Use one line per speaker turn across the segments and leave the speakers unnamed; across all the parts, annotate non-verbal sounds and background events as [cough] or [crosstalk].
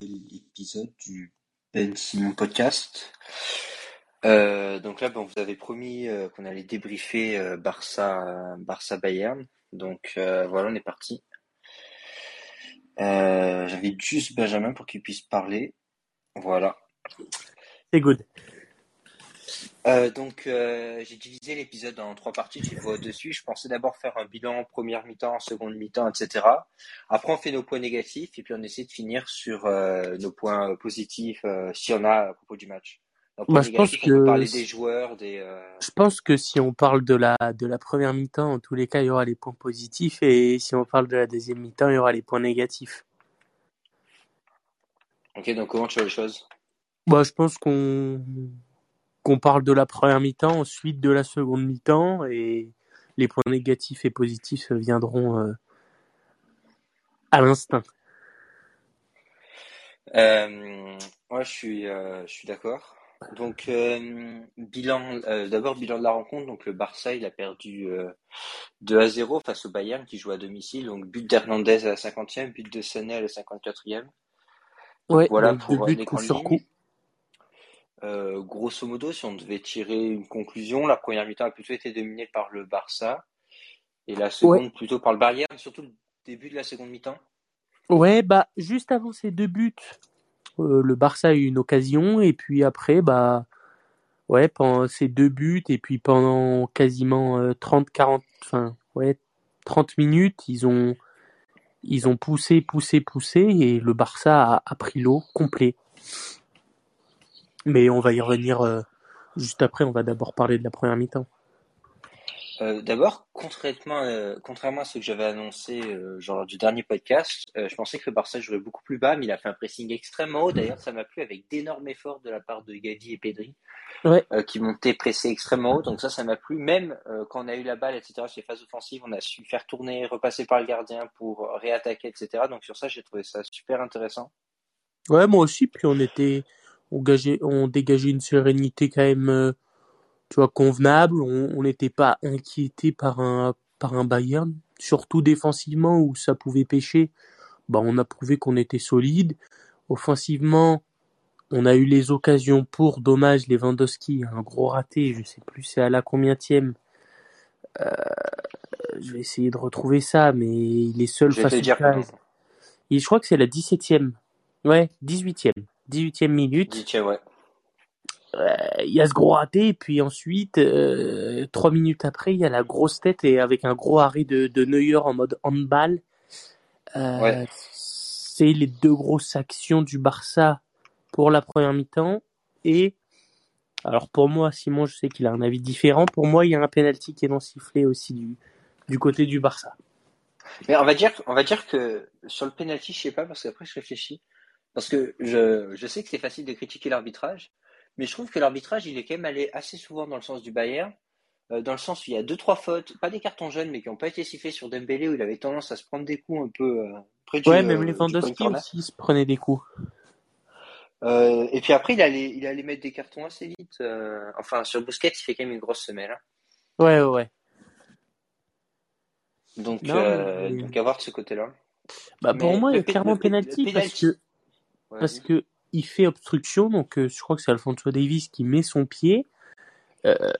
l'épisode du Ben Simon Podcast. Euh, donc là, bon, vous avez promis euh, qu'on allait débriefer euh, Barça, Barça Bayern. Donc voilà, on est parti. J'invite juste Benjamin pour qu'il puisse parler. Voilà.
C'est good.
Euh, donc euh, j'ai divisé l'épisode en trois parties, tu le vois au-dessus. Je pensais d'abord faire un bilan première mi-temps, seconde mi-temps, etc. Après on fait nos points négatifs et puis on essaie de finir sur euh, nos points positifs si on a à propos du match. Donc,
Bah, je pense
négatifs, on peut
que
parler des joueurs, des...
je pense que si on parle de la de la première mi-temps, en tous les cas, il y aura les points positifs et si on parle de la deuxième mi-temps, il y aura les points négatifs.
Ok, donc comment tu vois les choses?
Bah, je pense qu'on qu'on parle de la première mi-temps, ensuite de la seconde mi-temps et les points négatifs et positifs viendront euh, à l'instinct.
Euh, ouais, je suis, euh, je suis d'accord. Donc, euh, bilan, d'abord, bilan de la rencontre. Donc, le Barça, il a perdu euh, 2 à 0 face au Bayern qui joue à domicile. Donc, but d'Hernandez à la 50e, but de Sané à la 54e. Donc,
Ouais,
voilà pour les
coup sur coup.
Euh, grosso modo, si on devait tirer une conclusion, la première mi-temps a plutôt été dominée par le Barça et la
Ouais.
seconde plutôt par le Bayern, surtout le début de la seconde mi-temps.
Ouais, bah juste avant ces deux buts, euh, le Barça a eu une occasion et puis après bah ouais, pendant ces deux buts et puis pendant quasiment euh, 30 40 enfin ouais, 30 minutes, ils ont ils ont poussé poussé poussé et le Barça a, a pris l'eau complet. Mais on va y revenir euh, juste après, on va d'abord parler de la première mi-temps.
Euh, d'abord, contrairement, euh, contrairement à ce que j'avais annoncé euh, genre lors du dernier podcast, je pensais que le Barça jouerait beaucoup plus bas, mais il a fait un pressing extrêmement haut. D'ailleurs, ça m'a plu avec d'énormes efforts de la part de Gavi et Pedri,
Ouais,
qui montaient pressés extrêmement haut. Donc ça, ça m'a plu. Même quand on a eu la balle, etc., sur les phases offensives, on a su faire tourner, repasser par le gardien pour réattaquer, etc. Donc sur ça, j'ai trouvé ça super intéressant.
ouais, moi aussi. Puis on était, on gageait, on dégageait une sérénité quand même, euh, tu vois, convenable. On n'était pas inquiété par un par un Bayern, surtout défensivement où ça pouvait pêcher. Bah, on a prouvé qu'on était solide. Offensivement, on a eu les occasions pour. Dommage, Lewandowski, un gros raté. Je sais plus c'est à la combienième. Euh, je vais essayer de retrouver ça, mais il est seul
Je
face au
dire.
Et je crois que c'est la 17e. Ouais, 18e. 18e minute.
10 ouais.
Euh, Il y a ce gros raté, et puis ensuite, euh, trois minutes après, il y a la grosse tête et avec un gros arrêt de, de Neuer en mode handball. Euh,
Ouais.
c'est les deux grosses actions du Barça pour la première mi-temps. Et alors pour moi, Simon, je sais qu'il a un avis différent. Pour moi, il y a un penalty qui est non sifflé aussi du, du côté du Barça.
Mais on va dire, on va dire que sur le penalty, je sais pas, parce qu'après je réfléchis. Parce que je, je sais que c'est facile de critiquer l'arbitrage, mais je trouve que l'arbitrage, il est quand même allé assez souvent dans le sens du Bayern, euh, dans le sens où il y a deux, trois fautes, pas des cartons jaunes, mais qui n'ont pas été sifflés sur Dembélé, où il avait tendance à se prendre des coups un peu euh, près du,
Ouais, même
euh, de
Lewandowski aussi se prenait des coups.
Euh, et puis après, il allait, il allait mettre des cartons assez vite. euh, enfin, sur Busquets, il fait quand même une grosse semelle. hein.
Ouais, ouais, ouais.
Donc,
Non,
euh,
mais
donc à voir de ce côté-là.
bah pour moi, il y a clairement penalty parce que parce que il fait obstruction, donc euh, je crois que c'est Alfonso Davis qui met son pied euh,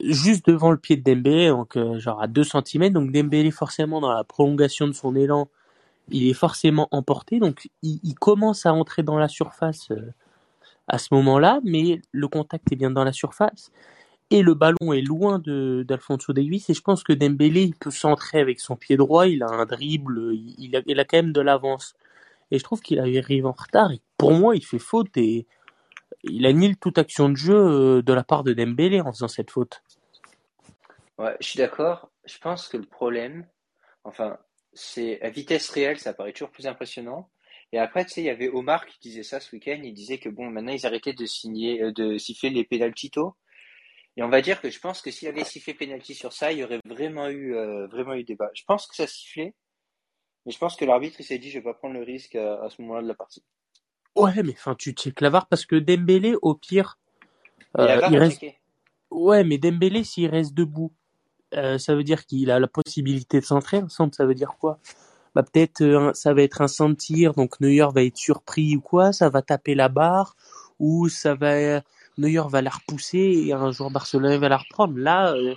juste devant le pied de Dembélé, donc euh, genre à 2 cm. Donc Dembélé forcément dans la prolongation de son élan, il est forcément emporté, donc il, il commence à entrer dans la surface à ce moment-là, mais le contact est bien dans la surface. Et le ballon est loin de d'Alfonso Davis et je pense que Dembélé il peut centrer avec son pied droit, il a un dribble, il, il a, il a quand même de l'avance. Et je trouve qu'il arrive en retard. Et pour moi, il fait faute et il annule toute action de jeu euh, de la part de Dembélé en faisant cette faute.
Ouais, je suis d'accord. Je pense que le problème, enfin, c'est à vitesse réelle, ça paraît toujours plus impressionnant. Et après, tu sais, il y avait Omar qui disait ça ce week-end. Il disait que bon, maintenant ils arrêtaient de signer, euh, de siffler les pénaltys tôt. Et on va dire que je pense que s'il avait sifflé pénalty sur ça, il y aurait vraiment eu, euh, vraiment eu débat. Je pense que ça sifflait, mais je pense que l'arbitre il s'est dit, je vais pas prendre le risque à, à ce moment-là de la partie.
Ouais, mais enfin, tu checkes la VAR parce que Dembélé, au pire, euh, il reste. Ouais, mais Dembélé, s'il reste debout, euh, ça veut dire qu'il a la possibilité de centrer. Ensemble, ça veut dire quoi? bah peut-être euh, ça va être un centre donc Neuer va être surpris ou quoi, ça va taper la barre, ou ça va Neuer va la repousser et un joueur barcelonais va la reprendre. Là, euh,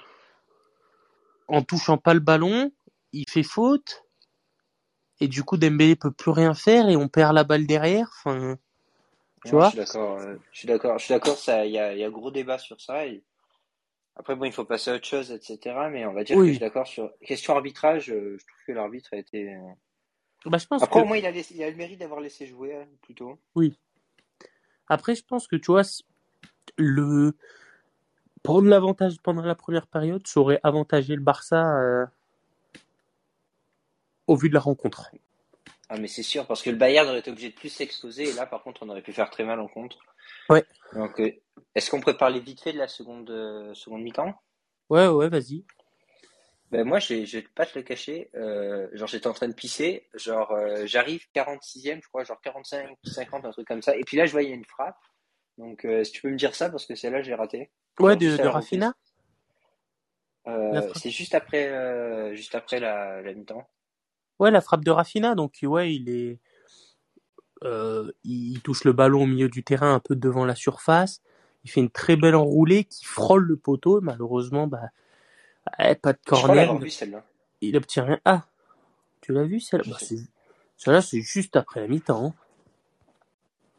en touchant pas le ballon, il fait faute, et du coup Dembélé peut plus rien faire et on perd la balle derrière. Enfin, tu vois
Je suis d'accord. euh, je suis d'accord. Je suis d'accord. Ça, il y a, y a gros débat sur ça. et Après, bon, il faut passer à autre chose, etc. Mais on va dire que
Oui.
je suis d'accord sur question arbitrage. euh, Je trouve que l'arbitre a été. euh,
Bah, je pense
Après,
que
au moins, il a, laissé- il a le mérite d'avoir laissé jouer euh, plutôt.
après je pense que tu vois le prendre l'avantage pendant la première période, ça aurait avantagé le Barça euh, au vu de la rencontre.
Ah, mais c'est sûr, parce que le Bayern aurait été obligé de plus s'exposer, et là, par contre, on aurait pu faire très mal en contre.
Ouais.
Donc, euh, est-ce qu'on pourrait parler vite fait de la seconde, euh, seconde mi-temps?
Ouais, ouais, vas-y.
Ben, moi, je vais, je vais pas te le cacher, euh, genre, j'étais en train de pisser, genre, euh, j'arrive 46e, je crois, genre 45, 50, un truc comme ça, et puis là, je vois, il y a une frappe. Donc, si tu peux me dire ça, parce que celle-là, j'ai raté.
Ouais, de, de
c'est juste après, juste après la, la mi-temps.
Ouais, la frappe de Rafinha. Donc, ouais, il est, euh, il touche le ballon au milieu du terrain, un peu devant la surface. Il fait une très belle enroulée qui frôle le poteau. Malheureusement, bah, ouais, pas de corner. Il,
vu, celle-là.
il obtient rien. Ah, tu l'as vu celle-là? Bah, c'est- Celle-là, c'est juste après la mi-temps. hein.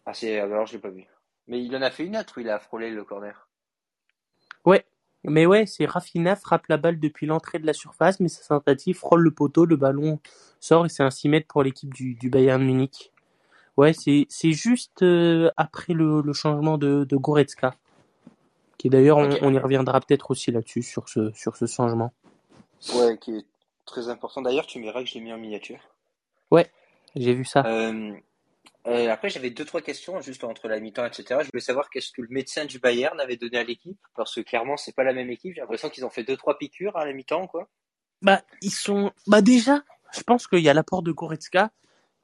Ah, c'est, alors, je l'ai pas vu. Mais il en a fait une autre où il a frôlé le corner.
Ouais, mais ouais, c'est Rafinha frappe la balle depuis l'entrée de la surface, mais sa tentative frôle le poteau, le ballon sort et c'est un 6 mètres pour l'équipe du, du Bayern Munich. Ouais, c'est c'est juste euh, après le, le changement de, de Goretzka. Qui d'ailleurs, on, y reviendra peut-être aussi là-dessus, sur ce, sur ce changement.
Ouais, qui est très important. D'ailleurs, tu verras que je l'ai mis en miniature.
J'ai vu ça.
Euh, euh, après, j'avais deux, trois questions juste entre la mi-temps, etc. Je voulais savoir qu'est-ce que le médecin du Bayern avait donné à l'équipe, parce que clairement, c'est pas la même équipe. J'ai l'impression qu'ils ont fait deux, trois piqûres à la mi-temps, quoi.
Bah, ils sont. Bah, déjà, je pense qu'il y a l'apport de Goretzka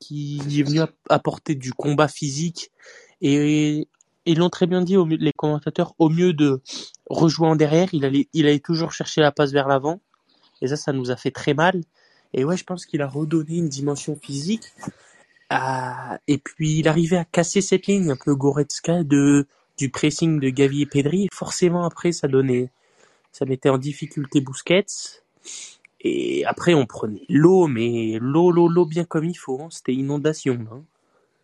qui est venu app- apporter du combat physique et ils l'ont très bien dit, les commentateurs, au mieux de rejouer en derrière, il allait, il allait toujours chercher la passe vers l'avant et ça, ça nous a fait très mal. Et ouais, je pense qu'il a redonné une dimension physique. À- Et puis, il arrivait à casser cette ligne un peu Goretzka de du pressing de Gavi et Pedri. Et forcément, après, ça donnait, ça mettait en difficulté Busquets. Et après, on prenait l'eau, mais l'eau, l'eau, l'eau bien comme il faut. hein. C'était inondation. hein.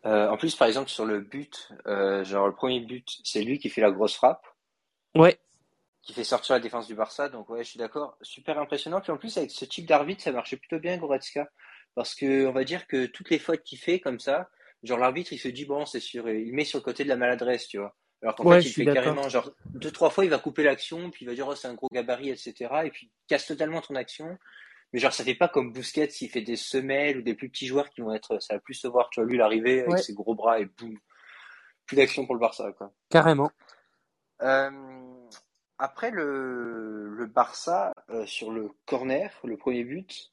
Euh, en plus, par exemple, sur le but, euh, genre le premier but, c'est lui qui fait la grosse frappe,
Ouais,
qui fait sortir la défense du Barça. Donc ouais, je suis d'accord, super impressionnant. Puis en plus, avec ce type d'arbitre, ça marchait plutôt bien, Goretzka, parce que on va dire que toutes les fautes qu'il fait comme ça, genre l'arbitre, il se dit bon, c'est sûr, il met sur le côté de la maladresse, tu vois. Alors qu'en
Ouais,
fait, il fait carrément, genre deux, trois fois, il va couper l'action, puis il va dire oh c'est un gros gabarit, etc. Et puis il casse totalement ton action. Mais genre, ça fait pas comme Busquets, s'il fait des semelles ou des plus petits joueurs qui vont être, ça va plus se voir, tu vois, lui, l'arriver avec
Ouais.
ses gros bras et boum. Plus d'action pour le Barça, quoi.
carrément.
Euh, après le, le Barça, euh, sur le corner, le premier but,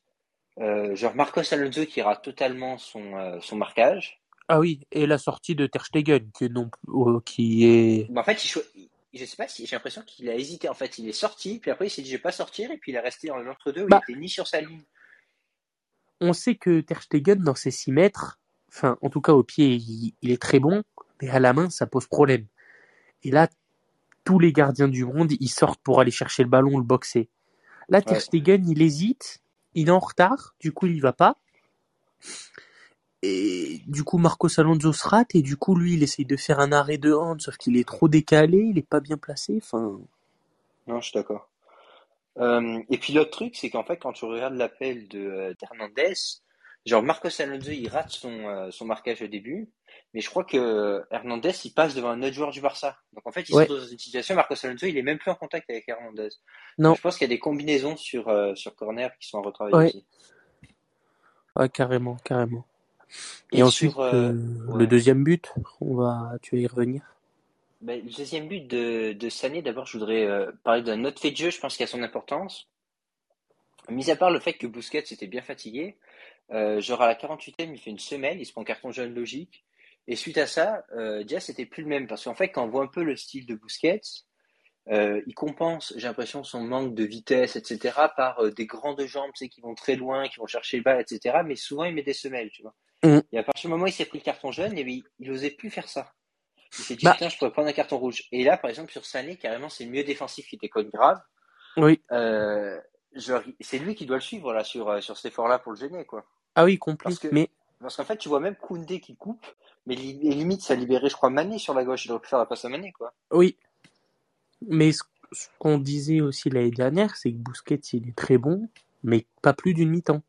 euh, genre Marcos Alonso qui rate totalement son, euh, son marquage.
Ah oui, et la sortie de Ter Stegen, que non, euh, qui est.
En fait, il, je sais pas si j'ai l'impression qu'il a hésité. En fait, il est sorti, puis après il s'est dit je vais pas sortir, et puis il est resté en entre-deux où
Bah.
il était ni sur sa ligne.
On sait que Ter Stegen, dans ses 6 mètres, enfin, en tout cas au pied, il, il est très bon, mais à la main, ça pose problème. Et là, tous les gardiens du monde, ils sortent pour aller chercher le ballon, le boxer. Là, Ter
Ouais.
Stegen, il hésite, il est en retard, du coup, il y va pas. Et du coup, Marcos Alonso se rate, et du coup, lui, il essaye de faire un arrêt de hand, sauf qu'il est trop décalé, il est pas bien placé, enfin.
Non, je suis d'accord. Euh, et puis l'autre truc, c'est qu'en fait, quand tu regardes l'appel de euh, d'Hernandez, genre Marcos Alonso, il rate son, euh, son marquage au début, mais je crois que Hernandez, il passe devant un autre joueur du Barça. Donc en fait, il
Ouais.
se retrouve dans une situation, Marcos Alonso, il est même plus en contact avec Hernandez.
Non.
Donc, je pense qu'il y a des combinaisons sur, euh, sur corner qui sont à retravailler
Ouais.
aussi.
Ouais, carrément, carrément. Et,
Et
ensuite,
sur, euh,
euh, le deuxième but, on va, tu vas y revenir?
Ben, le deuxième but de, de Sané, d'abord, je voudrais parler d'un autre fait de jeu, je pense qu'il a son importance. Mis à part le fait que Busquets était bien fatigué, genre à la 48e, il fait une semelle, il se prend carton jaune logique. Et suite à ça, euh, Diaz c'était plus le même. Parce qu'en fait, quand on voit un peu le style de Busquets, euh, il compense, j'ai l'impression, son manque de vitesse, etc., par euh, des grandes jambes, tu sais, qui vont très loin, qui vont chercher le bal, etc. Mais souvent, il met des semelles, tu vois.
Mm.
Et à partir du moment où il s'est pris le carton jaune, et il, il osait plus faire ça. Il s'est dit,
Bah.
putain, je pourrais prendre un carton rouge. Et là, par exemple, sur Sané, carrément, c'est le mieux défensif qui déconne grave.
Oui.
Euh, c'est lui qui doit le suivre, là, sur, sur cet effort-là pour le gêner, quoi.
Ah oui, complet.
Que-
Mais
Parce qu'en fait, tu vois même Koundé qui coupe, mais li- limite, ça libérait, je crois, Mané sur la gauche. Il aurait pu faire la passe à Mané, quoi.
oui. Mais ce, ce qu'on disait aussi l'année dernière, c'est que Bousquet, il est très bon, mais pas plus d'une mi-temps.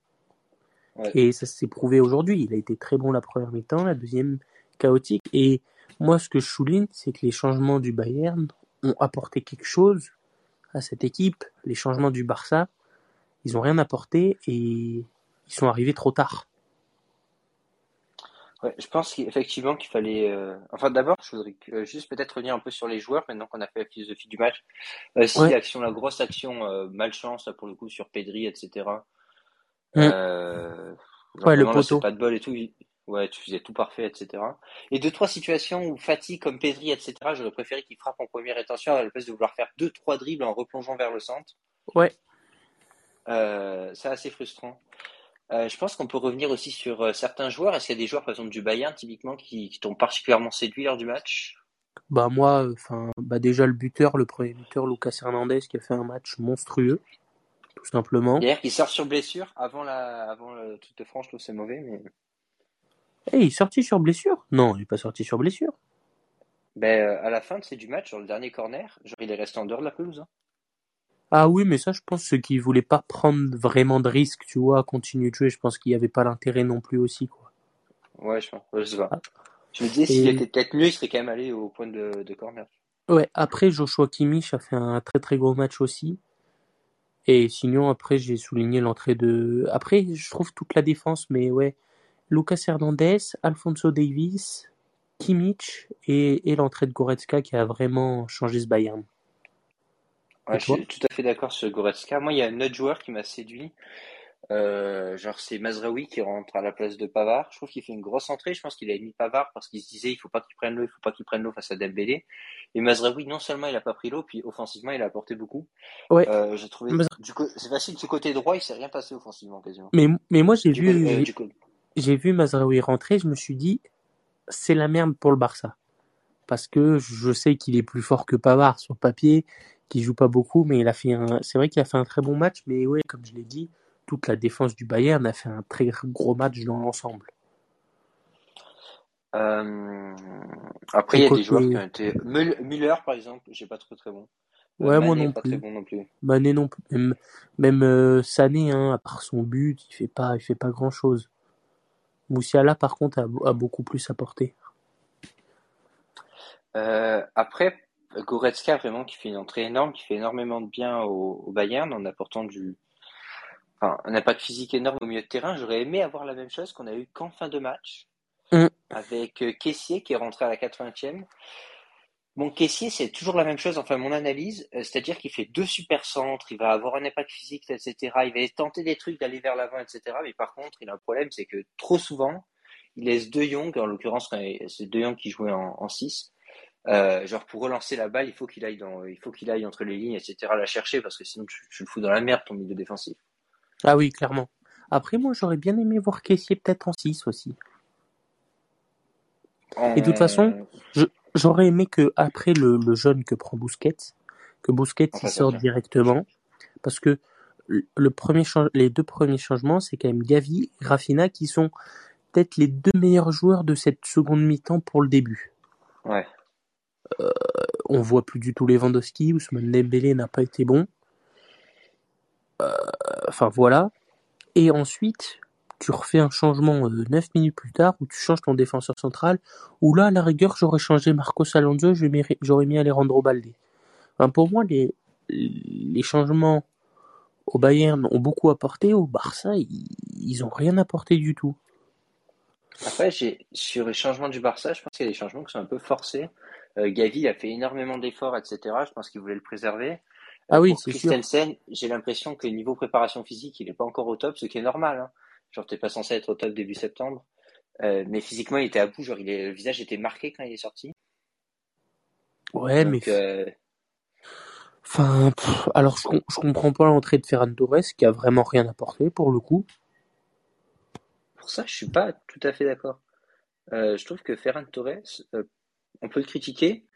Ouais.
Et ça s'est prouvé aujourd'hui. Il a été très bon la première mi-temps, la deuxième chaotique. Et moi, ce que je souligne, c'est que les changements du Bayern ont apporté quelque chose à cette équipe. Les changements du Barça, ils ont rien apporté et ils sont arrivés trop tard.
Ouais, je pense qu'effectivement qu'il fallait. euh, Enfin, d'abord, je voudrais euh, juste peut-être revenir un peu sur les joueurs maintenant qu'on a fait la philosophie du match. Euh, si
Ouais.
l'action, la grosse action, malchance là, pour le coup sur Pedri, etc.
Mm. Ouais, le
là,
poteau.
pas de bol et tout. Ouais, tu faisais tout parfait, etc. Et deux trois situations où Fati comme Pedri, etc. J'aurais préféré qu'il frappe en première intention à la place de vouloir faire deux trois dribbles en replongeant vers le centre.
Ouais.
Euh, c'est assez frustrant. Euh, je pense qu'on peut revenir aussi sur euh, certains joueurs. Est-ce qu'il y a des joueurs, par exemple, du Bayern, typiquement, qui, qui t'ont particulièrement séduit lors du match?
Bah moi, enfin, bah déjà le buteur, le premier buteur, Lucas Hernandez, qui a fait un match monstrueux, tout simplement.
D'ailleurs, qui sort sur blessure avant la, avant le Tour de France, je trouve que c'est mauvais, mais
Eh, il est sorti sur blessure? Non, il est pas sorti sur blessure.
ben, euh, à la fin de c'est du match, sur le dernier corner, genre, il est resté en dehors de la pelouse. hein.
Ah oui, mais ça, je pense ceux qui voulaient pas prendre vraiment de risques, tu vois, à continuer de jouer, je pense qu'il y avait pas l'intérêt non plus aussi, quoi.
Ouais, je pense. Ouais, je sais pas.
Ah.
Je me disais, s'il était peut-être mieux, il serait quand même allé au point de, de corner.
Ouais, après, Joshua Kimmich a fait un très très gros match aussi. Et sinon, après, j'ai souligné l'entrée de... Après, je trouve toute la défense, mais ouais, Lucas Hernandez, Alfonso Davis, Kimmich et, et l'entrée de Goretzka qui a vraiment changé ce Bayern.
Ouais, je suis tout à fait d'accord sur Goretzka. Moi, il y a un autre joueur qui m'a séduit. Euh, genre, c'est Mazraoui qui rentre à la place de Pavard. Je trouve qu'il fait une grosse entrée. Je pense qu'il a mis Pavard parce qu'il se disait il faut pas qu'il prenne l'eau, il faut pas qu'il prenne l'eau face à Dembélé. Et Mazraoui, non seulement il a pas pris l'eau, puis offensivement, il a apporté beaucoup.
Ouais.
Euh, j'ai trouvé,
Mazra-
du co- c'est facile, du côté droit, il s'est rien passé offensivement, quasiment.
Mais, mais moi, j'ai vu,
euh,
j'ai- j'ai vu Mazraoui rentrer, je me suis dit, c'est la merde pour le Barça. Parce que je sais qu'il est plus fort que Pavard sur papier, qu'il joue pas beaucoup, mais il a fait un, c'est vrai qu'il a fait un très bon match, mais ouais, comme je l'ai dit, toute la défense du Bayern a fait un très gros match dans l'ensemble.
Euh, après, il y a des joueurs qui ont été, Müll- Müller, par exemple, j'ai pas trouvé très bon. Euh,
Ouais, moi non
pas
plus.
très bon non plus.
Mané non plus. Même, même euh, Sané, hein, à part son but, il fait pas, il fait pas grand chose. Moussiala, par contre, a, a beaucoup plus apporté.
Euh, après, Goretzka, vraiment, qui fait une entrée énorme, qui fait énormément de bien au, au Bayern en apportant du, enfin, un impact physique énorme au milieu de terrain. J'aurais aimé avoir la même chose qu'on a eu qu'en fin de match,
Mm.
avec euh, Kessié qui est rentré à la 80e. Bon, Kessié, c'est toujours la même chose, enfin, mon analyse, euh, c'est-à-dire qu'il fait deux super centres, il va avoir un impact physique, etc. Il va tenter des trucs d'aller vers l'avant, etc. Mais par contre, il a un problème, c'est que trop souvent, il laisse De Jong, en l'occurrence, c'est De Jong qui jouait en, en 6, euh, genre pour relancer la balle, il faut qu'il aille dans, il faut qu'il aille entre les lignes, etc. la chercher parce que sinon tu, tu le fous dans la merde ton milieu défensif.
Ah oui, clairement. Après, moi, j'aurais bien aimé voir Caissier peut-être en 6 aussi.
En-
Et de toute façon, J'aurais aimé que après le, le jeune que prend Busquets, que Busquets
En
il
fait,
sorte
ok.
directement, parce que le premier les deux premiers changements, c'est quand même Gavi et Rafinha qui sont peut-être les deux meilleurs joueurs de cette seconde mi-temps pour le début.
ouais.
On voit plus du tout Lewandowski, Ousmane Dembélé n'a pas été bon. Euh, enfin voilà. Et ensuite, tu refais un changement euh, 9 minutes plus tard où tu changes ton défenseur central. Où là, à la rigueur, j'aurais changé Marcos Alonso, j'aurais mis Alejandro Balde. Pour moi, les, les changements au Bayern ont beaucoup apporté. Au Barça, ils, ils ont rien apporté du tout.
Après, sur les changements du Barça, je pense qu'il y a des changements qui sont un peu forcés. Euh, Gavi a fait énormément d'efforts, etc. Je pense qu'il voulait le préserver.
Ah oui, c'est.
Christensen, j'ai l'impression que niveau préparation physique, il n'est pas encore au top, ce qui est normal. Hein. Genre, t'es pas censé être au top début septembre. Euh, mais physiquement, il était à bout. Genre, il est, le visage était marqué quand il est sorti.
Ouais,
Donc,
mais
euh,
Enfin, alors je, je comprends pas l'entrée de Ferran Torres qui a vraiment rien apporté pour le coup.
Pour ça, je suis pas tout à fait d'accord. Euh, je trouve que Ferran Torres, euh, on peut le critiquer,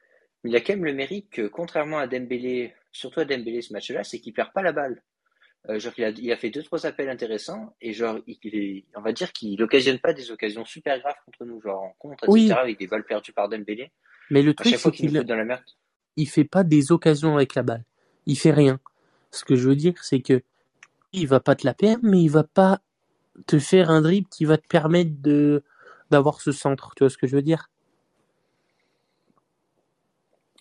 mais il a quand même le mérite que, contrairement à Dembélé, surtout à Dembélé ce match-là, c'est qu'il perd pas la balle. Euh, genre, il a, il a fait deux trois appels intéressants et genre, il, on va dire qu'il n'occasionne pas des occasions super graves contre nous, genre en contre, etc.
Oui.
avec des balles perdues par Dembélé.
Mais le
À
truc, c'est
qu'il dans la merde.
il fait pas des occasions avec la balle. Il fait rien. Ce que je veux dire, c'est que il va pas te la perdre, mais il va pas te faire un dribble qui va te permettre de d'avoir ce centre. Tu vois ce que je veux dire?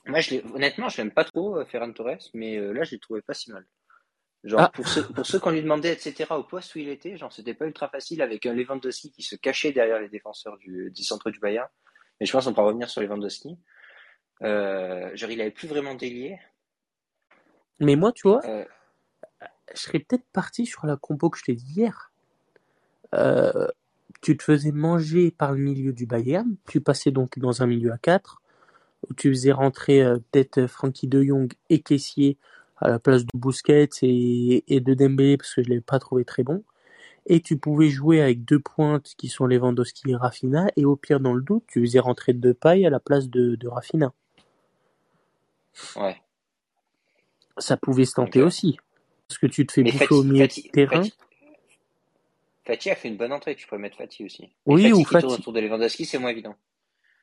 Moi, je honnêtement, je l'aime pas trop, euh, Ferran Torres, mais euh, là, je l'ai trouvé pas si mal. Genre,
Ah.
pour ceux, pour ceux qu'on lui demandait, etc., au poste où il était, genre, c'était pas ultra facile avec un Lewandowski qui se cachait derrière les défenseurs du, du centre du Bayern. Mais je pense qu'on pourra revenir sur Lewandowski. Euh, genre, il avait plus vraiment délié.
Mais moi, tu vois,
Euh,
je serais peut-être parti sur la compo que je t'ai dit hier. Euh, tu te faisais manger par le milieu du Bayern, tu passais donc dans un milieu à 4, où tu faisais rentrer euh, peut-être Frankie de Jong et Caissier à la place de Busquets et, et de Dembélé parce que je l'avais pas trouvé très bon. Et tu pouvais jouer avec deux pointes qui sont Lewandowski et Rafinha, et au pire dans le doute, tu faisais rentrer Depay à la place de, de Rafinha.
ouais.
Ça pouvait se tenter
Ok.
aussi. Parce que tu te fais
Mais
bouffer
Fati,
au milieu
Fati,
de terrain.
Fati, Fati a fait une bonne entrée, tu pourrais mettre Fati aussi.
Oui, ou Fati.
autour de Lewandowski, c'est moins évident.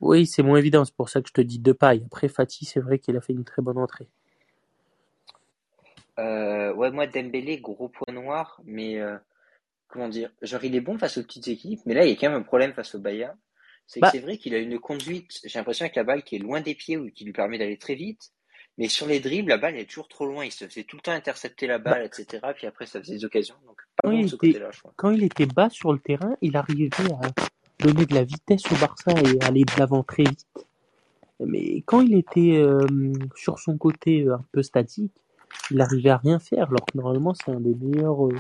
Oui, c'est moins évident, c'est pour ça que je te dis deux pailles. Après, Fatih, c'est vrai qu'il a fait une très bonne entrée.
Euh, ouais, moi, Dembélé, gros point noir, mais euh, comment dire, genre il est bon face aux petites équipes, mais là il y a quand même un problème face au Bayern. C'est que
Bah,
c'est vrai qu'il a une conduite, j'ai l'impression avec la balle qui est loin des pieds ou qui lui permet d'aller très vite, mais sur les dribbles, la balle est toujours trop loin, il se faisait tout le temps intercepter la
bah,
balle, etc. Puis après ça faisait des occasions, donc pas
quand
bon
il
de ce
était,
côté-là, je crois.
quand il était bas sur le terrain, il arrivait à donner de la vitesse au Barça et aller de l'avant très vite. Mais quand il était euh, sur son côté euh, un peu statique, il arrivait à rien faire, alors que normalement c'est un des meilleurs euh,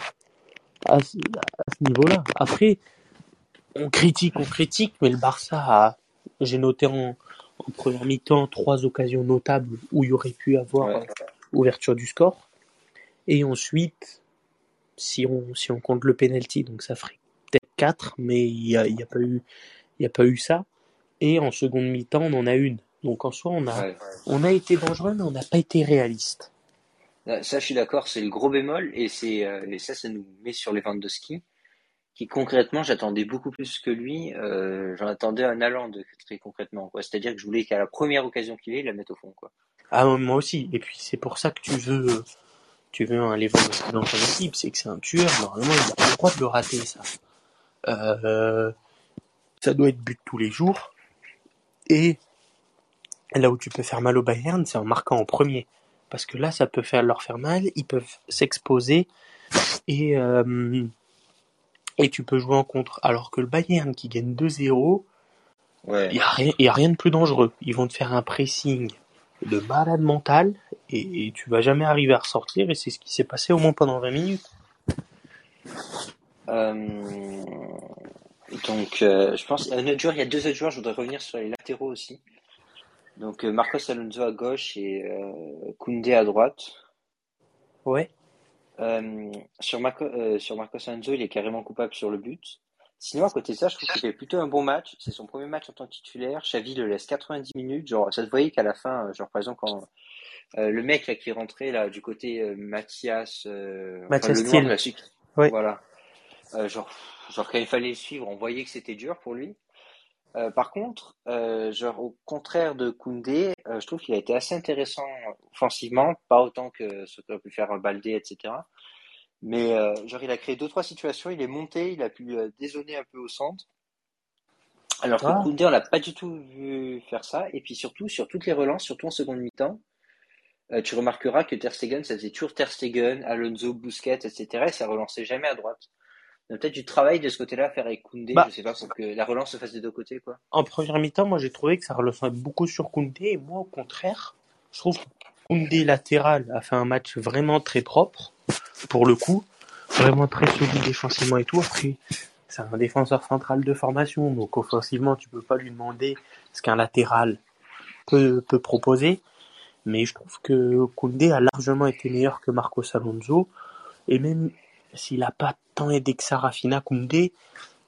à, ce à ce niveau-là. Après, on critique, on critique, mais le Barça a, j'ai noté en, en première mi-temps trois occasions notables où il y aurait pu avoir
Ouais.
ouverture du score. Et ensuite, si on, si on compte le penalty, donc ça ferait 4, mais il n'y a, y a, pas eu- il y a pas eu ça. Et en seconde mi-temps, on en a une. Donc en soi, on a,
Ouais.
on a été dangereux, mais on n'a pas été réaliste.
Ça, je suis d'accord, c'est le gros bémol, et c'est euh, et ça, ça nous met sur Lewandowski, qui concrètement, j'attendais beaucoup plus que lui. Euh, J'en attendais un allant de très concrètement, quoi. C'est-à-dire que je voulais qu'à la première occasion qu'il ait, il la mette au fond, quoi.
Ah, moi aussi. Et puis c'est pour ça que tu veux, tu veux un Lewandowski dans ton équipe, c'est que c'est un tueur. Normalement, il n'a pas le droit de le rater, ça. Euh, ça doit être but tous les jours. Et là où tu peux faire mal au Bayern, c'est en marquant en premier. Parce que là, ça peut faire leur faire mal, ils peuvent s'exposer et, euh, et tu peux jouer en contre. Alors que le Bayern qui gagne 2-0, il
Ouais.
n'y a, rien- y a rien de plus dangereux. Ils vont te faire un pressing de malade mental et, et tu vas jamais arriver à ressortir et c'est ce qui s'est passé au moins pendant 20 minutes.
Euh, donc, euh, je pense, un autre joueur, il y a deux autres joueurs, je voudrais revenir sur les latéraux aussi. Donc, euh, Marcos Alonso à gauche et Koundé à droite.
Ouais.
Euh, sur, Marco, euh, sur Marcos Alonso, il est carrément coupable sur le but. Sinon, à côté de ça, je trouve qu'il fait plutôt un bon match. C'est son premier match en tant que titulaire. Xavi le laisse 90 minutes. Genre, ça se voyait qu'à la fin, genre, par exemple, quand euh, le mec là qui est rentré là du côté Mathias, enfin,
Mathias
le noir
Thiel.
là, celui qui-
Ouais.
voilà. Euh, genre, genre quand il fallait le suivre, on voyait que c'était dur pour lui. Euh, par contre, euh, genre au contraire de Koundé, je trouve qu'il a été assez intéressant offensivement, pas autant que ce qu'aurait pu faire Baldé, etc. Mais genre il a créé deux trois situations, il est monté, il a pu dézonner un peu au centre. Alors que
Ah.
Koundé, on l'a pas du tout vu faire ça. Et puis surtout, sur toutes les relances, surtout en seconde mi-temps, tu remarqueras que Ter Stegen, ça faisait toujours Ter Stegen, Alonso, Busquets, etc. Et ça relançait jamais à droite. Il y a peut-être du travail de ce côté-là à faire avec Koundé,
Bah.
je sais pas, pour que la relance se fasse des deux côtés, quoi.
En première mi-temps, moi j'ai trouvé que ça relançait beaucoup sur Koundé et moi au contraire, je trouve que Koundé latéral a fait un match vraiment très propre pour le coup, vraiment très solide défensivement et tout. Après, c'est un défenseur central de formation, donc offensivement tu peux pas lui demander ce qu'un latéral peut, peut proposer. Mais je trouve que Koundé a largement été meilleur que Marcos Alonso. Et même s'il a pas tant aidé que Sarafina Koundé,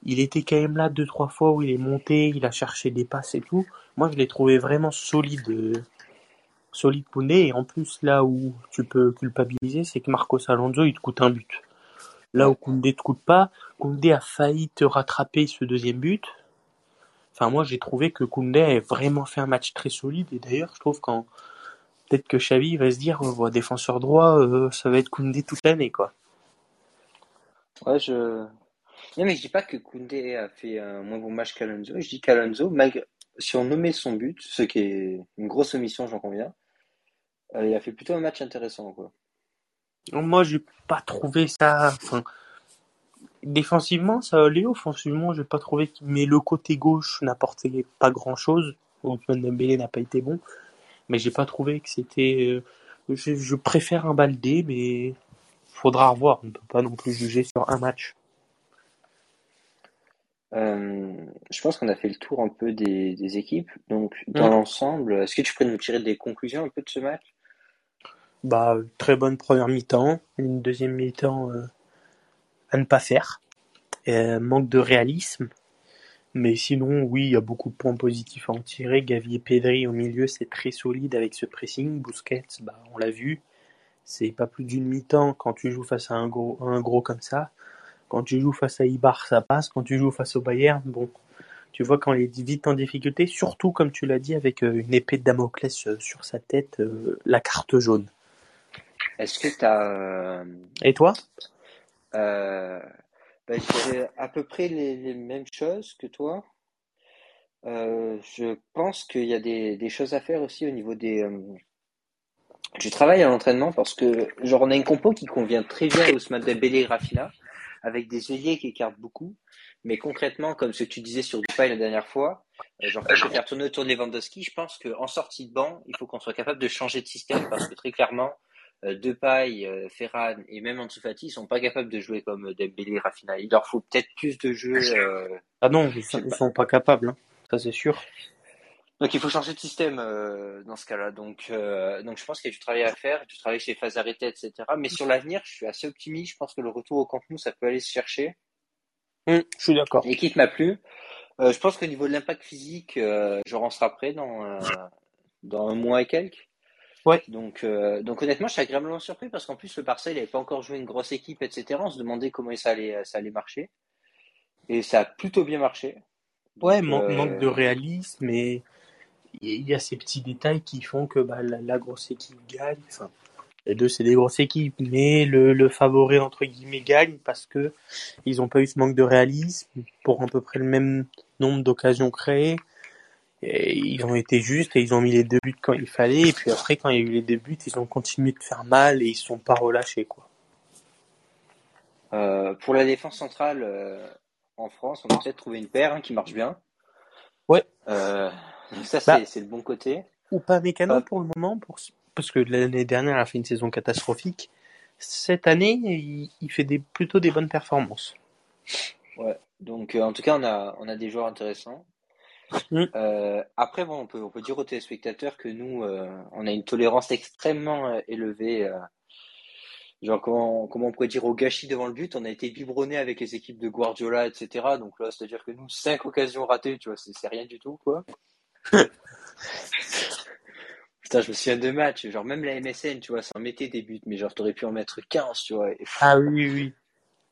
il était quand même là deux, trois fois où il est monté, il a cherché des passes et tout. Moi, je l'ai trouvé vraiment solide, euh, solide Koundé. Et en plus, là où tu peux culpabiliser, c'est que Marcos Alonso, il te coûte un but. Là où Koundé te coûte pas, Koundé a failli te rattraper ce deuxième but. Enfin, moi, j'ai trouvé que Koundé a vraiment fait un match très solide. Et d'ailleurs, je trouve quand peut-être que Xavi va se dire, oh, défenseur droit, euh, ça va être Koundé toute l'année, quoi.
Ouais, je. Non, mais je dis pas que Koundé a fait un moins bon match qu'Alonso. Je dis qu'Alonso, malgré... si on nommait son but, ce qui est une grosse omission, j'en conviens, euh, il a fait plutôt un match intéressant, quoi.
Moi, j'ai pas trouvé ça. Défensivement, ça allait. Offensivement, j'ai pas trouvé. Mais le côté gauche n'apportait pas grand chose. Ousmane Dembélé n'a pas été bon. Mais j'ai pas trouvé que c'était. euh, Je, je préfère un Baldé, mais faudra revoir. On peut pas non plus juger sur un match.
Euh, je pense qu'on a fait le tour un peu des, des équipes. Donc, dans l'ensemble, est-ce que tu pourrais nous tirer des conclusions un peu de ce match?
Bah, très bonne première mi-temps, une deuxième mi-temps euh, à ne pas faire. Euh, manque de réalisme. Mais sinon, oui, il y a beaucoup de points positifs à en tirer. Gavi et Pedri au milieu, c'est très solide avec ce pressing. Busquets, bah, on l'a vu, c'est pas plus d'une mi-temps quand tu joues face à un gros, un gros comme ça. Quand tu joues face à Ibar, ça passe. Quand tu joues face au Bayern, bon, tu vois quand il est vite en difficulté, surtout comme tu l'as dit, avec euh, une épée de Damoclès euh, sur sa tête, euh, la carte jaune.
Est-ce que tu as
Et toi?
Euh, bah, à peu près les, les mêmes choses que toi. Euh, je pense qu'il y a des, des choses à faire aussi au niveau des, euh, du travail à l'entraînement parce que genre on a une compo qui convient très bien à Ousmane Dembélé et Rafinha avec des ailiers qui écartent beaucoup. Mais concrètement, comme ce que tu disais sur Depay la dernière fois, euh, genre quand je vais faire tourner autour de Lewandowski, je pense qu'en sortie de banc, il faut qu'on soit capable de changer de système parce que très clairement, euh, Depay, euh, Ferran et même Ansu Fati, ils sont pas capables de jouer comme Dembélé, Rafinha. Il leur faut peut-être plus de jeux. euh,
Ah non, ils
je
sont, ils
pas.
sont pas capables, hein. Ça c'est sûr.
Donc il faut changer de système euh, dans ce cas-là. Donc, euh, donc je pense qu'il y a du travail à faire, du travail chez Fazarete, etc. Mais sur l'avenir, je suis assez optimiste. Je pense que le retour au Camp Nou, ça peut aller se chercher.
Hum, je suis d'accord.
L'équipe m'a plu. Euh, je pense qu'au niveau de l'impact physique, on sera prêt dans, dans un mois et quelques.
Ouais.
Donc, donc honnêtement, je suis agréablement surpris parce qu'en plus le Barça, il n'avait pas encore joué une grosse équipe, etc. On se demandait comment ça allait, ça allait marcher. Et ça a plutôt bien marché.
Ouais, man- manque de réalisme et il y a ces petits détails qui font que bah, la, la grosse équipe gagne. Enfin, les deux, c'est des grosses équipes, mais le, le favori, entre guillemets, gagne parce que ils ont pas eu ce manque de réalisme pour à peu près le même nombre d'occasions créées. Et ils ont été justes et ils ont mis les deux buts quand il fallait. Et puis après, quand il y a eu les deux buts, ils ont continué de faire mal et ils sont pas relâchés, quoi.
Euh, pour la défense centrale euh, en France, on a peut-être trouvé une paire hein, qui marche bien.
Ouais.
Euh, ça,
Bah,
c'est le bon côté.
ou pas mécano
Euh,
pour le moment, pour... parce que l'année dernière, il a fait une saison catastrophique. Cette année, il, il fait des, plutôt des bonnes performances.
ouais. Donc, euh, en tout cas, on a, on a des joueurs intéressants.
Mm.
Euh, après, bon, on peut, on peut dire aux téléspectateurs que nous, euh, on a une tolérance extrêmement élevée. genre, comment, comment on pourrait dire au gâchis devant le but. On a été biberonné avec les équipes de Guardiola, etc. Donc là, c'est-à-dire que nous, cinq occasions ratées, tu vois, c'est c'est rien du tout, quoi. [laughs] Putain, je me souviens de matchs, genre même la MSN, tu vois, ça en mettait des buts, mais genre t'aurais pu en mettre 15, tu vois. Et
Ah oui, oui,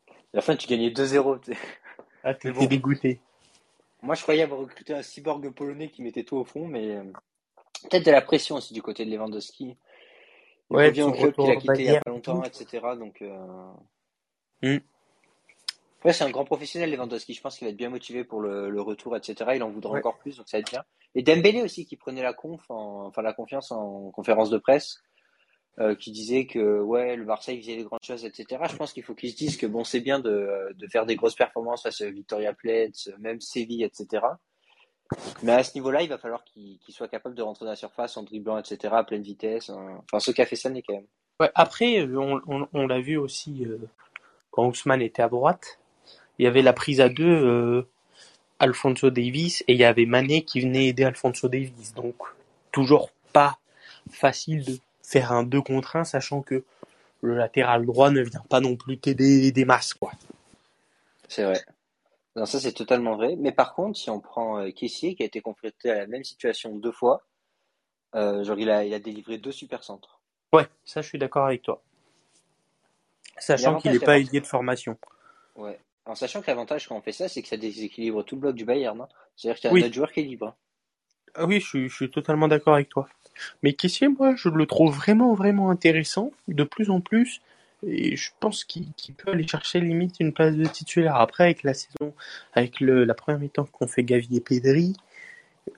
à la fin, tu gagnais 2-0. tu sais.
Ah, t'étais
bon,
dégoûté.
moi je croyais avoir recruté un cyborg polonais qui mettait tout au fond, mais euh, peut-être de la pression aussi du côté de Lewandowski. Il
Ouais,
revient au club qu'il a quitté il y a pas longtemps, etc. Donc, euh...
Mm.
Ouais, c'est un grand professionnel, Lewandowski. Je pense qu'il va être bien motivé pour le, le retour, etc. Il en voudra
Ouais.
encore plus, donc ça va être bien. Et Dembélé aussi qui prenait la conf, en- enfin la confiance en conférence de presse. euh, qui disait que ouais le il faisait des grandes choses etc je pense qu'il faut qu'ils se disent que bon c'est bien de, de faire des grosses performances face à Victoria Plets même Séville etc mais à ce niveau-là il va falloir qu'il soit capable de rentrer dans la surface en dribblant etc à pleine vitesse hein. enfin ce qu'a fait Sané quand même
Ouais, après, on, on, on l'a vu aussi euh, quand Ousmane était à droite. Il y avait la prise à deux, euh, Alfonso Davis, et il y avait Mané qui venait aider Alfonso Davis. Donc, toujours pas facile de faire un 2 contre 1, sachant que le latéral droit ne vient pas non plus t'aider des masses, quoi.
C'est vrai. Non, ça c'est totalement vrai. Mais par contre, si on prend euh, Kessier, qui a été confronté à la même situation deux fois, euh, genre il a, il a délivré deux super centres.
Ouais, ça je suis d'accord avec toi. Sachant qu'il n'est pas aidé de formation.
Ouais. En sachant que l'avantage quand on fait ça, c'est que ça déséquilibre tout le bloc du Bayern. Hein. C'est-à-dire qu'il y a un autre joueur qui est libre.
Ah oui, je suis, je suis totalement d'accord avec toi. Mais Kessier, moi, je le trouve vraiment, vraiment intéressant, de plus en plus. Et je pense qu'il peut aller chercher limite une place de titulaire. Après, avec la saison, avec le, la première mi-temps qu'on fait Gavi et Pedri,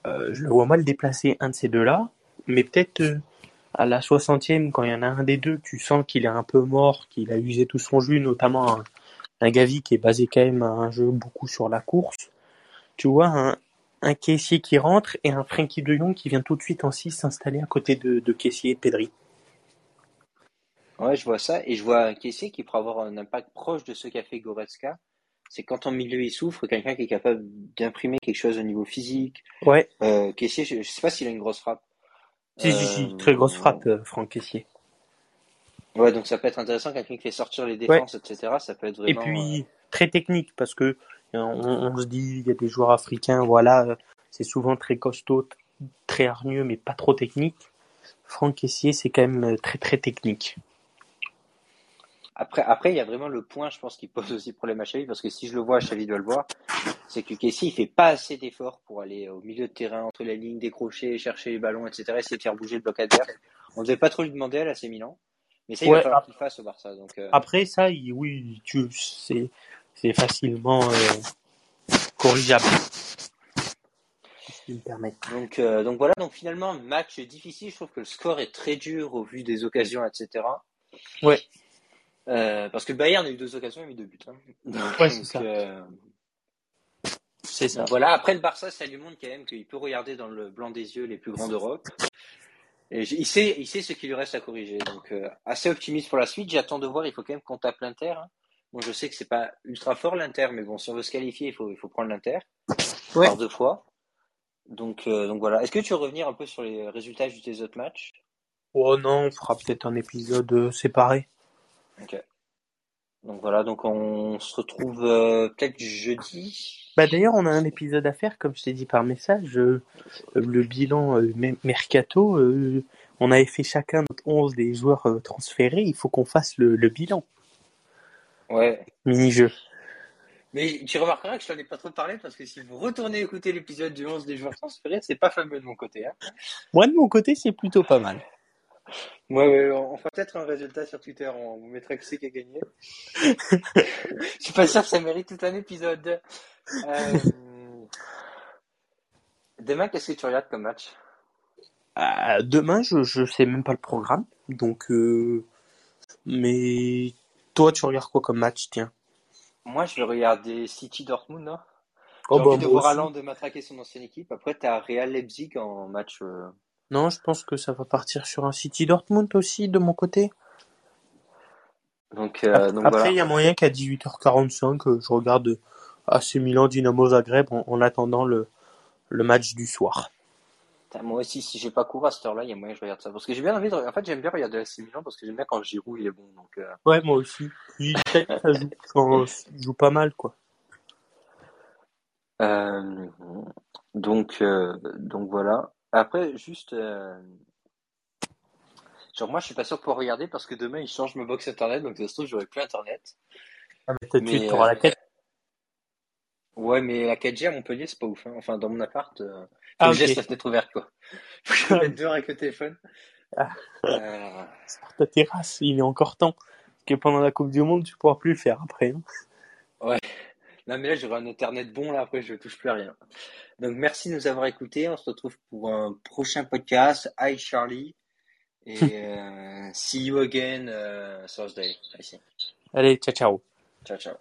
euh, je le vois mal déplacer un de ces deux-là. Mais peut-être euh, à la 60e, quand il y en a un des deux, tu sens qu'il est un peu mort, qu'il a usé tout son jus, notamment un, un Gavi qui est basé quand même à un jeu beaucoup sur la course. Tu vois, un, un caissier qui rentre et un Frankie de Jong qui vient tout de suite en 6 s'installer à côté de, de caissier et de Pedri.
Ouais, je vois ça. Et je vois un caissier qui pourrait avoir un impact proche de ce qu'a fait Goretzka. C'est quand en milieu il souffre, quelqu'un qui est capable d'imprimer quelque chose au niveau physique.
Ouais.
Euh, caissier, je, sais pas s'il a une grosse frappe.
Si, si, si, euh, très grosse frappe, euh, Franck Caissier.
Ouais, donc ça peut être intéressant, quelqu'un qui fait sortir les défenses, etc. Ça peut être vraiment.
Et puis, très technique, parce que on, se dit, il y a des joueurs africains, voilà, c'est souvent très costaud, très hargneux, mais pas trop technique. Franck Caissier, c'est quand même très très technique.
Après, après, il y a vraiment le point, je pense, qui pose aussi problème à Xavi, parce que si je le vois, Xavi doit le voir, c'est que Caissier, il fait pas assez d'efforts pour aller au milieu de terrain, entre les lignes, décrocher, chercher les ballons, etc., essayer de faire bouger le bloc adverse. On ne devait pas trop lui demander à l'AC Milan. Mais ça, il va falloir qu'il fasse au Barça. Donc, euh.
Après, ça, oui, tu, c'est, c'est facilement euh, corrigeable.
Donc, euh, donc voilà, donc finalement, match difficile. Je trouve que le score est très dur au vu des occasions, etc.
Ouais.
Parce que Bayern a eu deux occasions, a mis deux buts. Hein. [laughs]
ouais, c'est ça. c'est ça.
Voilà, après le Barça, ça lui montre quand même qu'il peut regarder dans le blanc des yeux les plus grands d'Europe. Et il sait, il sait ce qu'il lui reste à corriger. Donc, assez optimiste pour la suite. J'attends de voir. Il faut quand même qu'on tape l'Inter. Hein. Moi, je sais que c'est pas ultra fort l'Inter, mais bon, si on veut se qualifier, il faut, il faut prendre l'Inter. Ouais. Par deux fois. Donc, euh, donc voilà. Est-ce que tu veux revenir un peu sur les résultats de tes autres matchs?
Oh non, on fera peut-être un épisode euh, séparé.
Ok. Donc voilà, donc on se retrouve euh, peut-être jeudi.
Bah d'ailleurs, on a un épisode à faire, comme je t'ai dit par message. le bilan mercato, on avait fait chacun notre 11 des joueurs transférés. Il faut qu'on fasse le, le bilan.
Ouais.
Mini-jeu.
Mais tu remarqueras que je t'en ai pas trop parlé parce que si vous retournez écouter l'épisode du 11 des joueurs transférés, c'est pas fameux de mon côté. Hein.
Moi, de mon côté, c'est plutôt pas mal.
Ouais, ouais, on fera peut-être un résultat sur Twitter, on vous mettra qui c'est qui a gagné. [laughs] je suis pas sûr que ça mérite tout un épisode. Euh... Demain, qu'est-ce que tu regardes comme match?
Euh, Demain, je, je sais même pas le programme, donc euh... mais toi, tu regardes quoi comme match, tiens?
Moi, je vais regarder City Dortmund. Hein. Oh, J'ai bah, envie de voir Alain de matraquer son ancienne équipe. Après, tu as Real Leipzig en match. Euh,
non, je pense que ça va partir sur un City Dortmund aussi, de mon côté.
Donc, euh, donc
Après, il y a moyen qu'à 18h45, euh, je regarde AC Milan Dynamo Zagreb en, attendant le, le match du soir
moi aussi, si j'ai pas cours à cette heure-là, il y a moyen que je regarde ça. Parce que j'ai bien envie de. En fait, j'aime bien regarder la Milan parce que j'aime bien quand Giroud il est bon. Donc, euh.
Ouais, moi aussi. ça joue, [laughs] quand, joue pas mal, quoi.
Euh, donc, euh, donc voilà. Après, juste. Genre, moi, je suis pas sûr de pouvoir regarder parce que demain, ils changent ma box internet. Donc, ça se trouve, j'aurai plus internet.
Ah, mais, mais tu auras la quête.
Ouais, mais la 4G à Montpellier, c'est pas ouf. Hein. Enfin, dans mon appart, euh, ah, je laisse la fenêtre ouverte, quoi. [laughs] Je mette dehors avec le téléphone. Ah.
Euh... ta terrasse, il est encore temps. Parce que pendant la Coupe du Monde, tu pourras plus le faire après. Hein.
Ouais. Non, mais là, j'aurai un internet bon, là, après, je touche plus à rien. Donc, merci de nous avoir écoutés. On se retrouve pour un prochain podcast. Hi, Charlie. Et [laughs] euh, see you again uh, Thursday.
Allez, ciao, ciao.
Ciao, ciao.